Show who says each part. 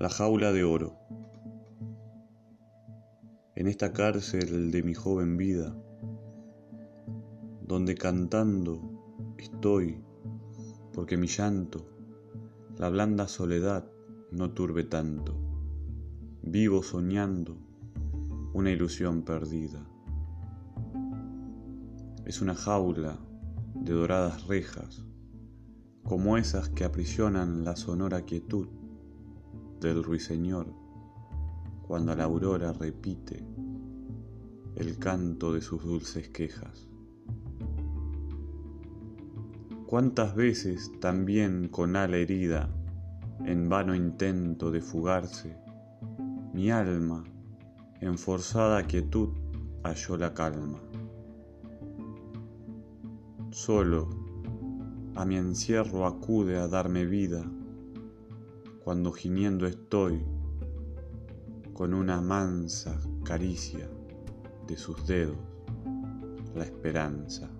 Speaker 1: La jaula de oro. En esta cárcel de mi joven vida, donde cantando estoy, porque mi llanto, la blanda soledad no turbe tanto, vivo soñando una ilusión perdida. Es una jaula de doradas rejas, como esas que aprisionan la sonora quietud del ruiseñor cuando la aurora repite el canto de sus dulces quejas. Cuántas veces también con ala herida, en vano intento de fugarse, mi alma en forzada quietud halló la calma. Solo a mi encierro acude a darme vida cuando gimiendo estoy con una mansa caricia de sus dedos la esperanza.